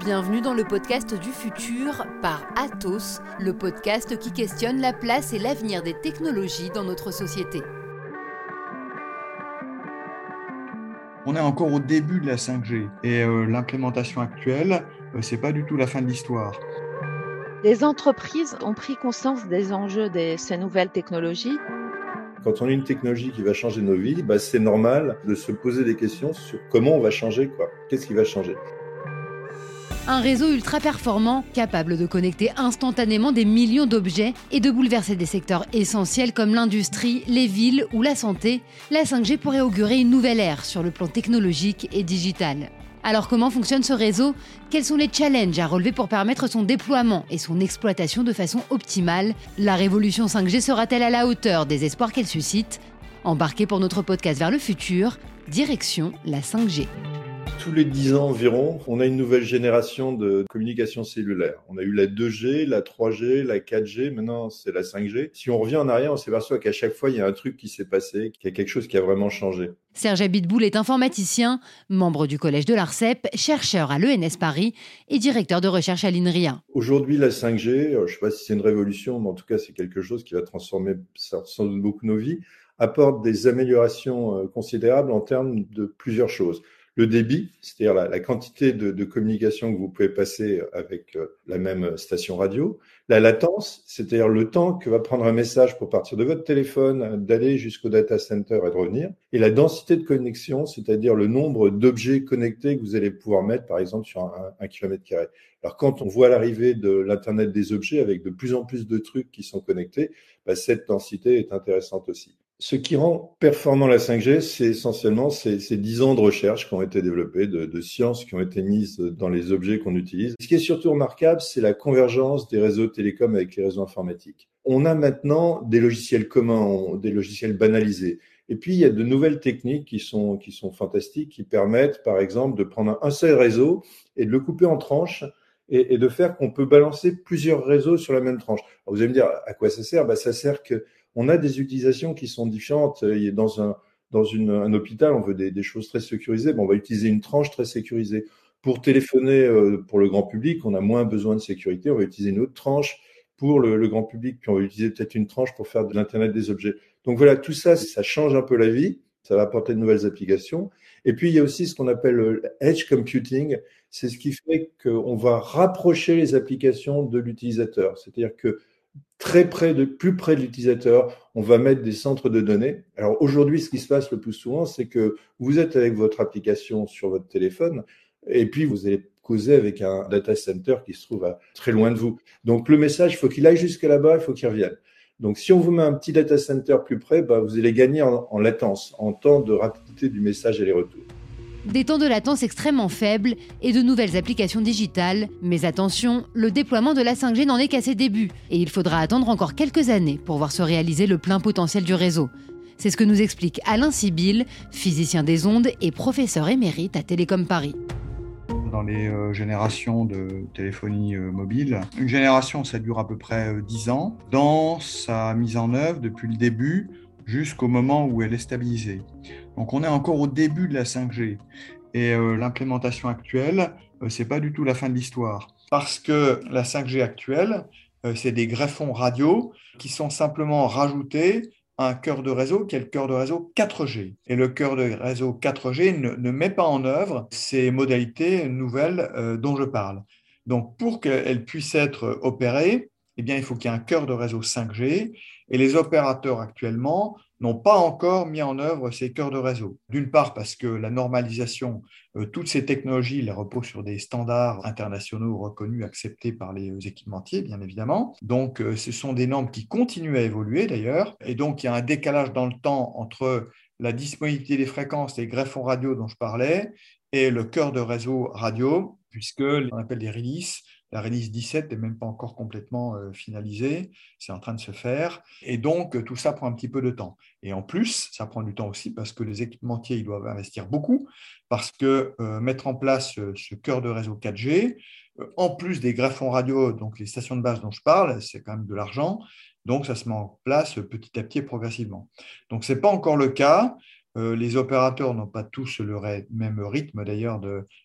Bienvenue dans le podcast du futur par Atos, le podcast qui questionne la place et l'avenir des technologies dans notre société. On est encore au début de la 5G et euh, l'implémentation actuelle, euh, c'est pas du tout la fin de l'histoire. Les entreprises ont pris conscience des enjeux de ces nouvelles technologies. Quand on a une technologie qui va changer nos vies, bah, c'est normal de se poser des questions sur comment on va changer, quoi. Qu'est-ce qui va changer? Un réseau ultra performant, capable de connecter instantanément des millions d'objets et de bouleverser des secteurs essentiels comme l'industrie, les villes ou la santé, la 5G pourrait augurer une nouvelle ère sur le plan technologique et digital. Alors comment fonctionne ce réseau? Quels sont les challenges à relever pour permettre son déploiement et son exploitation de façon optimale? La révolution 5G sera-t-elle à la hauteur des espoirs qu'elle suscite? Embarquez pour notre podcast vers le futur, direction la 5G tous les 10 ans environ, on a une nouvelle génération de communication cellulaire. On a eu la 2G, la 3G, la 4G, maintenant c'est la 5G. Si on revient en arrière, on s'aperçoit qu'à chaque fois, il y a un truc qui s'est passé, qu'il y a quelque chose qui a vraiment changé. Serge Abitboul est informaticien, membre du collège de l'ARCEP, chercheur à l'ENS Paris et directeur de recherche à l'INRIA. Aujourd'hui, la 5G, euh, je ne sais pas si c'est une révolution, mais en tout cas, c'est quelque chose qui va transformer sans doute beaucoup nos vies, apporte des améliorations euh, considérables en termes de plusieurs choses le débit, c'est-à-dire la, quantité de, communication que vous pouvez passer avec euh, la même station radio, la latence, c'est-à-dire le temps que va prendre un message pour partir de votre téléphone, d'aller jusqu'au data center et de revenir, et la densité de connexion, c'est-à-dire le nombre d'objets connectés que vous allez pouvoir mettre, par exemple, sur un, kilomètre carré. Alors, quand on voit l'arrivée de l'Internet des objets avec de plus en plus de trucs qui sont connectés, bah, cette densité est intéressante aussi. Ce qui rend performant la 5G, c'est essentiellement ces, ces 10 ans de recherche qui ont été développés, de, de sciences qui ont été mises dans les objets qu'on utilise. Ce qui est surtout remarquable, c'est la convergence des réseaux télécoms avec les réseaux informatiques. On a maintenant des logiciels communs, des logiciels banalisés. Et puis, il y a de nouvelles techniques qui sont, qui sont fantastiques, qui permettent, par exemple, de prendre un seul réseau et de le couper en tranches et, de faire qu'on peut balancer plusieurs réseaux sur la même tranche. Alors, vous allez me dire, à quoi ça sert? Bah, Ça sert que on a des utilisations qui sont différentes. Dans un, hôpital, on veut des, choses très sécurisées. Bon, on va utiliser une tranche très sécurisée. Pour téléphoner euh, pour le grand public, on a moins besoin de sécurité. On va utiliser une autre tranche pour le, grand public, puis on va utiliser peut-être une tranche pour faire de l'Internet des objets. Donc voilà, tout ça, ça change un peu la vie. Ça va apporter de nouvelles applications. Et puis, il y a aussi ce qu'on appelle le edge computing. C'est ce qui fait qu'on va rapprocher les applications de l'utilisateur. C'est-à-dire que très près de, plus près de l'utilisateur, on va mettre des centres de données. Alors aujourd'hui, ce qui se passe le plus souvent, c'est que vous êtes avec votre application sur votre téléphone et puis vous allez causer avec un data center qui se trouve à très loin de vous. Donc le message, il faut qu'il aille jusqu'à là-bas, il faut qu'il revienne. Donc si on vous met un petit data center plus près, bah, vous allez gagner en, en latence, en temps de rapidité du message et les retours des temps de latence extrêmement faibles et de nouvelles applications digitales. Mais attention, le déploiement de la 5G n'en est qu'à ses débuts et il faudra attendre encore quelques années pour voir se réaliser le plein potentiel du réseau. C'est ce que nous explique Alain Sibyl, physicien des ondes et professeur émérite à Télécom Paris dans les euh, générations de téléphonie euh, mobile. Une génération, ça dure à peu près 10 euh, ans. Dans sa mise en œuvre, depuis le début, jusqu'au moment où elle est stabilisée. Donc on est encore au début de la 5G et euh, l'implémentation actuelle, euh, c'est pas du tout la fin de l'histoire parce que la 5G actuelle, euh, c'est des greffons radio qui sont simplement rajoutés à un cœur de réseau qui est le cœur de réseau 4G. Et le cœur de réseau 4G ne, ne met pas en œuvre ces modalités nouvelles dont je parle. Donc pour qu'elles puissent être opérées, eh bien, il faut qu'il y ait un cœur de réseau 5G et les opérateurs actuellement n'ont pas encore mis en œuvre ces cœurs de réseau. D'une part parce que la normalisation, euh, toutes ces technologies, les reposent sur des standards internationaux reconnus, acceptés par les équipementiers, bien évidemment. Donc, euh, ce sont des normes qui continuent à évoluer d'ailleurs. Et donc, il y a un décalage dans le temps entre la disponibilité des fréquences, les greffons radio dont je parlais, et le cœur de réseau radio, puisque on appelle des releases la release 17 n'est même pas encore complètement euh, finalisée, c'est en train de se faire. Et donc, tout ça prend un petit peu de temps. Et en plus, ça prend du temps aussi parce que les équipementiers, ils doivent investir beaucoup, parce que euh, mettre en place euh, ce cœur de réseau 4G, en plus des greffons radio, donc les stations de base dont je parle, c'est quand même de l'argent. Donc, ça se met en place petit à petit et progressivement. Donc, ce n'est pas encore le cas. Les opérateurs n'ont pas tous le même rythme d'ailleurs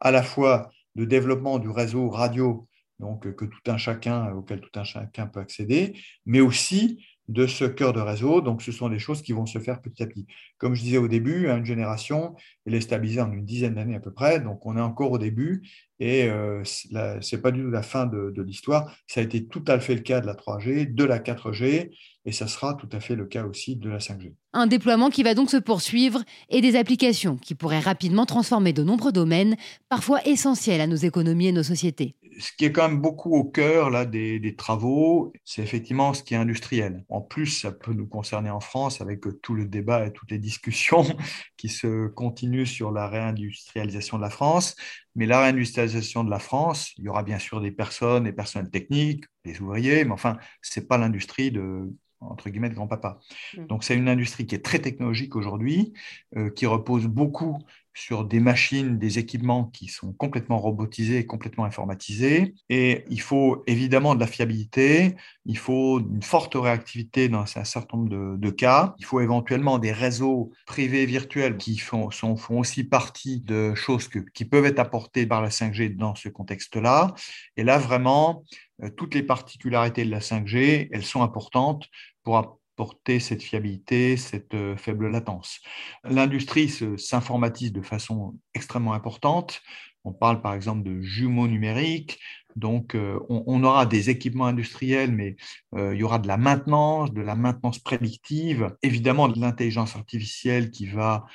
à la fois de développement du réseau radio, donc que tout un chacun, auquel tout un chacun peut accéder, mais aussi de ce cœur de réseau. Donc, ce sont des choses qui vont se faire petit à petit. Comme je disais au début, une génération, elle est stabilisée en une dizaine d'années à peu près. Donc, on est encore au début et euh, ce n'est pas du tout la fin de, de l'histoire. Ça a été tout à fait le cas de la 3G, de la 4G et ça sera tout à fait le cas aussi de la 5G. Un déploiement qui va donc se poursuivre et des applications qui pourraient rapidement transformer de nombreux domaines, parfois essentiels à nos économies et nos sociétés ce qui est quand même beaucoup au cœur là, des, travaux, c'est effectivement ce qui est industriel. En plus, ça peut nous concerner en France avec tout le débat et toutes les discussions qui se continuent sur la réindustrialisation de la France. Mais la réindustrialisation de la France, il y aura bien sûr des personnes, des personnels techniques, des ouvriers, mais enfin, ce n'est pas l'industrie de, entre guillemets, de grand-papa. Mmh. Donc, c'est une industrie qui est très technologique aujourd'hui, euh, qui repose beaucoup sur des machines, des équipements qui sont complètement robotisés complètement informatisés. Et il faut évidemment de la fiabilité, il faut une forte réactivité dans un certain nombre de, cas. Il faut éventuellement des réseaux privés virtuels qui font, sont, font aussi partie de choses qui peuvent être apportées par la 5G dans ce contexte-là. Et là, vraiment, euh, toutes les particularités de la 5G, elles sont importantes pour porter cette fiabilité, cette euh, faible latence. L'industrie s'informatise de façon extrêmement importante. On parle par exemple de jumeaux numériques. Donc, euh, on, aura des équipements industriels, mais euh, il y aura de la maintenance, de la maintenance prédictive, évidemment de l'intelligence artificielle qui va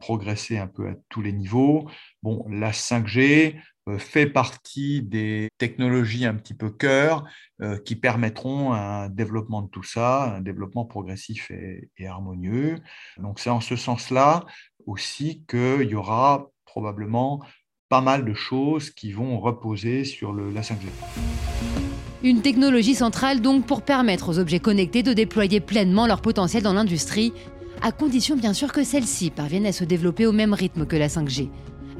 progresser un peu à tous les niveaux. Bon, la 5G, euh, fait partie des technologies un petit peu cœur euh, qui permettront un développement de tout ça, un développement progressif et, harmonieux. Donc c'est en ce sens-là aussi qu'il y aura probablement pas mal de choses qui vont reposer sur le, la 5G. Une technologie centrale donc pour permettre aux objets connectés de déployer pleinement leur potentiel dans l'industrie, à condition bien sûr que celle-ci parvienne à se développer au même rythme que la 5G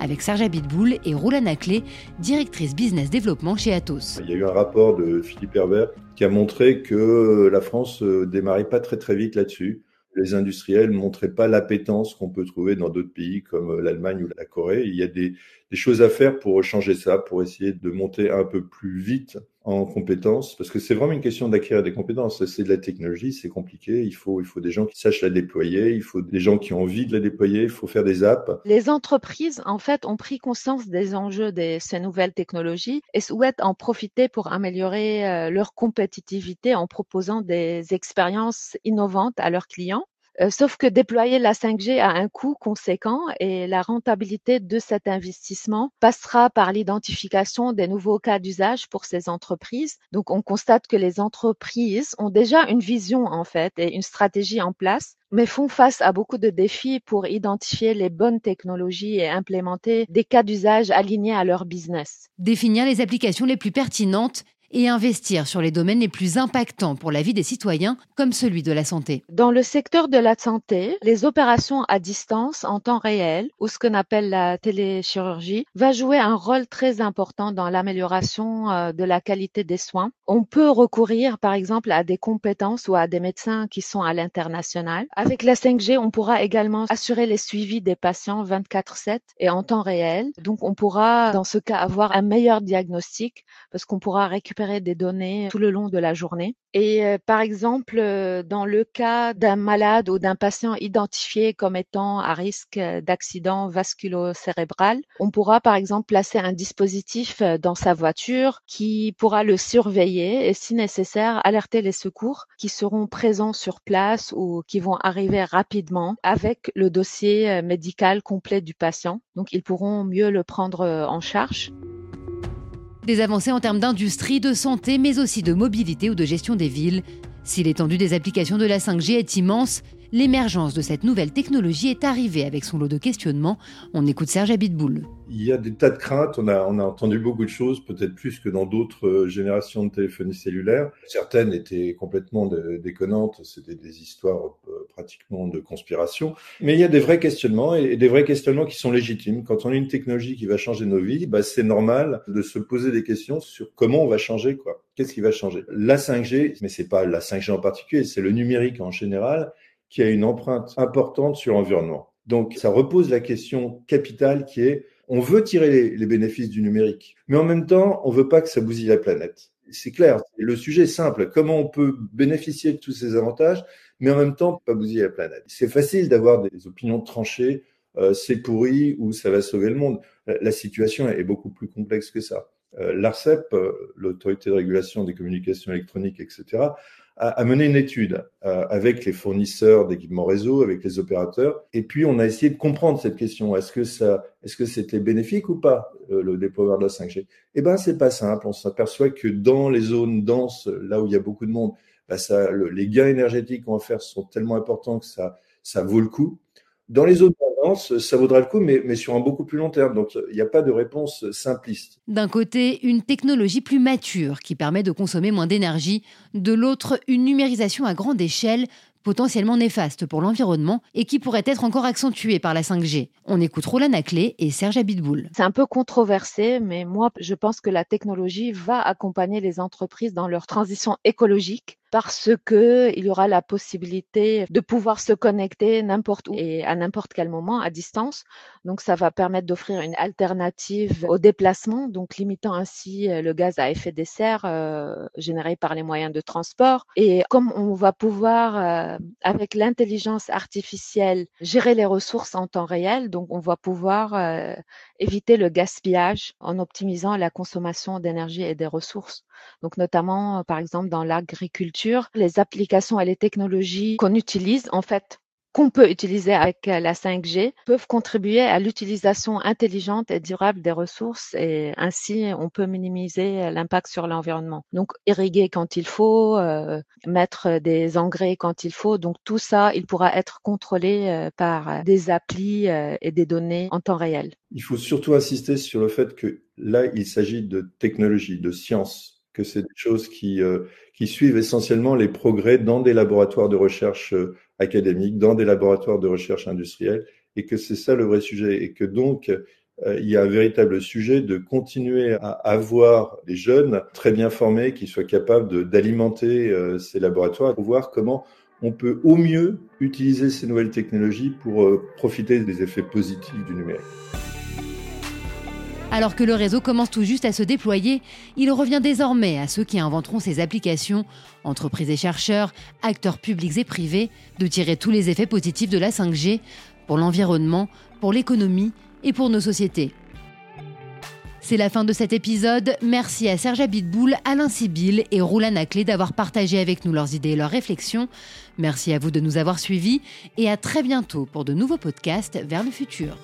avec Serge Abitboul et Roulana Clé, directrice business développement chez Atos. Il y a eu un rapport de Philippe Herbert qui a montré que la France euh, démarrait pas très très vite là-dessus. Les industriels montraient pas l'appétence qu'on peut trouver dans d'autres pays comme l'Allemagne ou la Corée. Il y a des choses à faire pour changer ça, pour essayer de monter un peu plus vite en compétences, parce que c'est vraiment une question d'acquérir des compétences. C'est de la technologie, c'est compliqué. Il faut, il faut des gens qui sachent la déployer, il faut des gens qui ont envie de la déployer, il faut faire des apps. Les entreprises, en fait, ont pris conscience des enjeux de ces nouvelles technologies et souhaitent en profiter pour améliorer euh, leur compétitivité en proposant des expériences innovantes à leurs clients. Euh, sauf que déployer la 5G a un coût conséquent et la rentabilité de cet investissement passera par l'identification des nouveaux cas d'usage pour ces entreprises. Donc, on constate que les entreprises ont déjà une vision, en fait, et une stratégie en place mais font face à beaucoup de défis pour identifier les bonnes technologies et implémenter des cas d'usage alignés à leur business. Définir les applications les plus pertinentes et investir sur les domaines les plus impactants pour la vie des citoyens, comme celui de la santé. Dans le secteur de la santé, les opérations à distance en temps réel, ou ce qu'on appelle la téléchirurgie, va jouer un rôle très important dans l'amélioration euh, de la qualité des soins. On peut recourir, par exemple, à des compétences ou à des médecins qui sont à l'international. Avec la 5G, on pourra également assurer les suivis des patients 24/7 et en temps réel. Donc, on pourra, dans ce cas, avoir un meilleur diagnostic parce qu'on pourra récupérer des données tout le long de la journée. Et euh, par exemple, euh, dans le cas d'un malade ou d'un patient identifié comme étant à risque euh, d'accident vasculo-cérébral, on pourra par exemple placer un dispositif dans sa voiture qui pourra le surveiller et si nécessaire alerter les secours qui seront présents sur place ou qui vont arriver rapidement avec le dossier médical complet du patient. Donc ils pourront mieux le prendre en charge. Des avancées en termes d'industrie, de santé, mais aussi de mobilité ou de gestion des villes. Si l'étendue des applications de la 5G est immense, L'émergence de cette nouvelle technologie est arrivée avec son lot de questionnements. On écoute Serge Abitboul. Il y a des tas de craintes. On a, entendu beaucoup de choses, peut-être plus que dans d'autres euh, générations de téléphonie cellulaire. Certaines étaient complètement déconnantes. C'était des histoires euh, pratiquement de conspiration. Mais il y a des vrais questionnements et des vrais questionnements qui sont légitimes. Quand on a une technologie qui va changer nos vies, bah, c'est normal de se poser des questions sur comment on va changer, quoi. Qu'est-ce qui va changer? La 5G, mais c'est pas la 5G en particulier, c'est le numérique en général qui a une empreinte importante sur l'environnement. Donc, ça repose la question capitale qui est On veut tirer les, bénéfices du numérique, mais en même temps, on veut pas que ça bousille la planète. C'est clair, le sujet est simple. Comment on peut bénéficier de tous ces avantages, mais en même temps pas bousiller la planète? C'est facile d'avoir des opinions tranchées, euh, c'est pourri ou ça va sauver le monde. La, situation est beaucoup plus complexe que ça. Euh, L'ARCEP, euh, l'autorité de régulation des communications électroniques, etc., a, mené une étude euh, avec les fournisseurs d'équipements réseau, avec les opérateurs, et puis on a essayé de comprendre cette question. Est-ce que ça, est-ce que c'était bénéfique ou pas euh, le déploiement de la 5G Eh ben, c'est pas simple. On s'aperçoit que dans les zones denses, là où il y a beaucoup de monde, bah ça, les gains énergétiques qu'on va faire sont tellement importants que ça, ça vaut le coup. Dans les autres ça vaudra le coup, mais, mais sur un beaucoup plus long terme. Donc, il n'y a pas de réponse simpliste. D'un côté, une technologie plus mature qui permet de consommer moins d'énergie. De l'autre, une numérisation à grande échelle potentiellement néfaste pour l'environnement et qui pourrait être encore accentuée par la 5G. On écoute Roland Aclé et Serge Abitboul. C'est un peu controversé, mais moi, je pense que la technologie va accompagner les entreprises dans leur transition écologique parce que il y aura la possibilité de pouvoir se connecter n'importe où et à n'importe quel moment à distance. Donc ça va permettre d'offrir une alternative au déplacement, donc limitant ainsi euh, le gaz à effet de serre euh, généré par les moyens de transport. Et comme on va pouvoir euh, avec l'intelligence artificielle gérer les ressources en temps réel, donc on va pouvoir euh, éviter le gaspillage en optimisant la consommation d'énergie et des ressources. Donc notamment, par exemple, dans l'agriculture, les applications et les technologies qu'on utilise, en fait, qu'on peut utiliser avec euh, la 5G peuvent contribuer à l'utilisation intelligente et durable des ressources et ainsi on peut minimiser euh, l'impact sur l'environnement. Donc irriguer quand il faut, euh, mettre des engrais quand il faut. Donc tout ça, il pourra être contrôlé par des applis et des données en temps réel. Il faut surtout insister sur le fait que là, il s'agit de technologie, de science que c'est des choses qui, euh, qui suivent essentiellement les progrès dans des laboratoires de recherche euh, académiques, dans des laboratoires de recherche industrielle, et que c'est ça le vrai sujet, et que donc euh, il y a un véritable sujet de continuer à avoir des jeunes très bien formés qui soient capables d'alimenter ces laboratoires pour voir comment on peut au mieux utiliser ces nouvelles technologies pour profiter des effets positifs du numérique. Alors que le réseau commence tout juste à se déployer, il revient désormais à ceux qui inventeront ces applications, entreprises et chercheurs, acteurs publics et privés, de tirer tous les effets positifs de la 5G pour l'environnement, pour l'économie et pour nos sociétés. C'est la fin de cet épisode. Merci à Serge Abitboul, Alain Sibyl et Roland Aclé d'avoir partagé avec nous leurs idées et leurs réflexions. Merci à vous de nous avoir suivis et à très bientôt pour de nouveaux podcasts vers le futur.